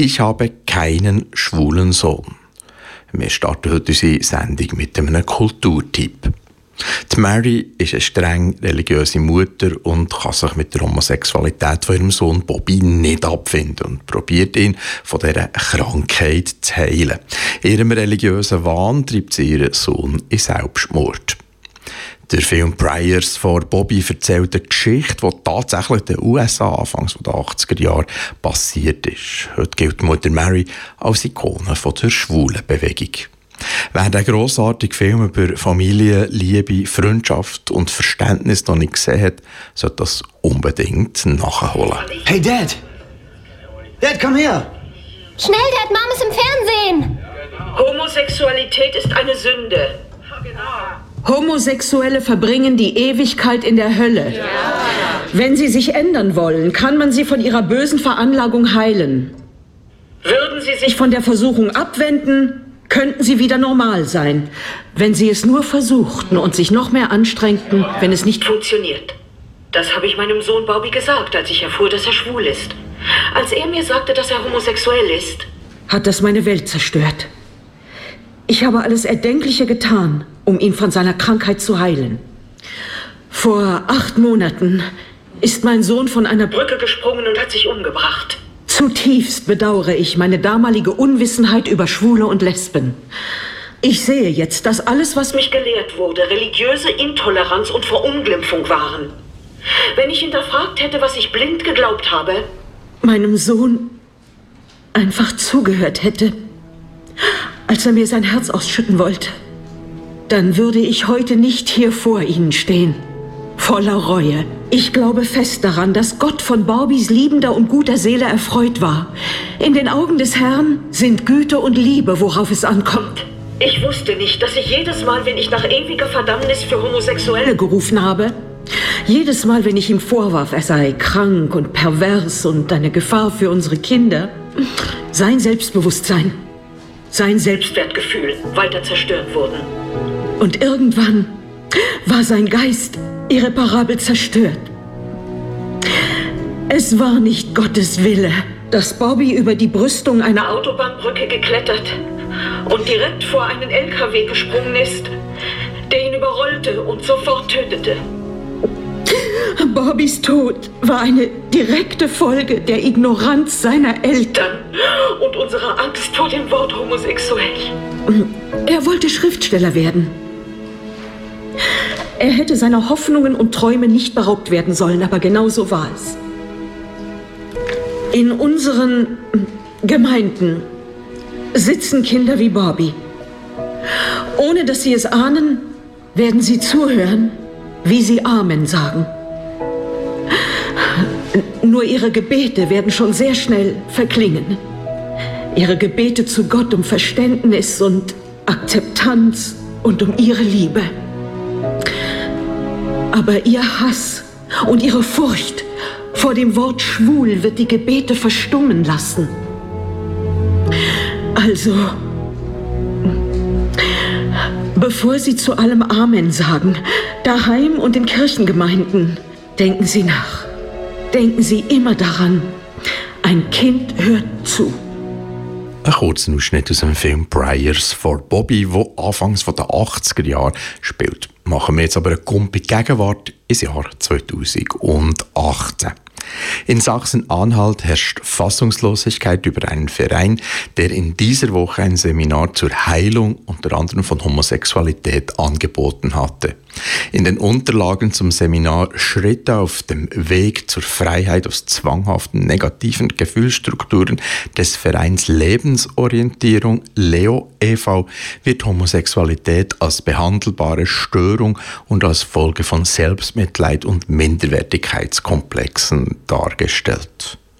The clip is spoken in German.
Ich habe keinen schwulen Sohn. Wir starten heute unsere Sendung mit einem Kulturtipp. Die Mary ist eine streng religiöse Mutter und kann sich mit der Homosexualität von ihrem Sohn Bobby nicht abfinden und probiert ihn von dieser Krankheit zu heilen. Ihrem religiösen Wahn treibt sie ihren Sohn in Selbstmord. Der Film Priors vor Bobby erzählt eine Geschichte, die tatsächlich in den USA anfangs der 80er Jahre passiert ist. Heute gilt Mutter Mary als Ikone der schwulen Bewegung. Wer den grossartigen Film über Familie, Liebe, Freundschaft und Verständnis noch nicht gesehen hat, sollte das unbedingt nachholen. Hey Dad! Dad, komm her! Schnell, Dad, Mom ist im Fernsehen! Homosexualität ist eine Sünde. Homosexuelle verbringen die Ewigkeit in der Hölle. Ja. Wenn sie sich ändern wollen, kann man sie von ihrer bösen Veranlagung heilen. Würden sie sich von der Versuchung abwenden, könnten sie wieder normal sein, wenn sie es nur versuchten und sich noch mehr anstrengten, wenn es nicht funktioniert. Das habe ich meinem Sohn Bobby gesagt, als ich erfuhr, dass er schwul ist. Als er mir sagte, dass er homosexuell ist, hat das meine Welt zerstört. Ich habe alles Erdenkliche getan, um ihn von seiner Krankheit zu heilen. Vor acht Monaten ist mein Sohn von einer Brücke gesprungen und hat sich umgebracht. Zutiefst bedauere ich meine damalige Unwissenheit über Schwule und Lesben. Ich sehe jetzt, dass alles, was mich gelehrt wurde, religiöse Intoleranz und Verunglimpfung waren. Wenn ich hinterfragt hätte, was ich blind geglaubt habe, meinem Sohn einfach zugehört hätte, als er mir sein Herz ausschütten wollte, dann würde ich heute nicht hier vor Ihnen stehen, voller Reue. Ich glaube fest daran, dass Gott von Borbys liebender und guter Seele erfreut war. In den Augen des Herrn sind Güte und Liebe, worauf es ankommt. Ich wusste nicht, dass ich jedes Mal, wenn ich nach ewiger Verdammnis für Homosexuelle gerufen habe, jedes Mal, wenn ich ihm vorwarf, er sei krank und pervers und eine Gefahr für unsere Kinder, sein Selbstbewusstsein sein Selbstwertgefühl weiter zerstört wurden. Und irgendwann war sein Geist irreparabel zerstört. Es war nicht Gottes Wille, dass Bobby über die Brüstung einer Autobahnbrücke geklettert und direkt vor einen LKW gesprungen ist, der ihn überrollte und sofort tötete. Bobbys Tod war eine direkte Folge der Ignoranz seiner Eltern. Und unserer Angst vor dem Wort homosexuell. Er wollte Schriftsteller werden. Er hätte seiner Hoffnungen und Träume nicht beraubt werden sollen, aber genau so war es. In unseren Gemeinden sitzen Kinder wie Bobby. Ohne dass sie es ahnen, werden sie zuhören, wie sie Amen sagen. Nur ihre Gebete werden schon sehr schnell verklingen. Ihre Gebete zu Gott um Verständnis und Akzeptanz und um ihre Liebe. Aber ihr Hass und ihre Furcht vor dem Wort schwul wird die Gebete verstummen lassen. Also, bevor Sie zu allem Amen sagen, daheim und in Kirchengemeinden, denken Sie nach. Denken Sie immer daran, ein Kind hört zu. Ein kurzer Ausschnitt aus dem Film Briars for Bobby, wo anfangs der 80er Jahre spielt. Machen wir jetzt aber eine Kumpel Gegenwart ins Jahr 2018. In Sachsen-Anhalt herrscht Fassungslosigkeit über einen Verein, der in dieser Woche ein Seminar zur Heilung unter anderem von Homosexualität angeboten hatte. In den Unterlagen zum Seminar Schritte auf dem Weg zur Freiheit aus zwanghaften negativen Gefühlsstrukturen des Vereins Lebensorientierung Leo e.V. wird Homosexualität als behandelbare Störung und als Folge von Selbstmitleid und Minderwertigkeitskomplexen dargestellt.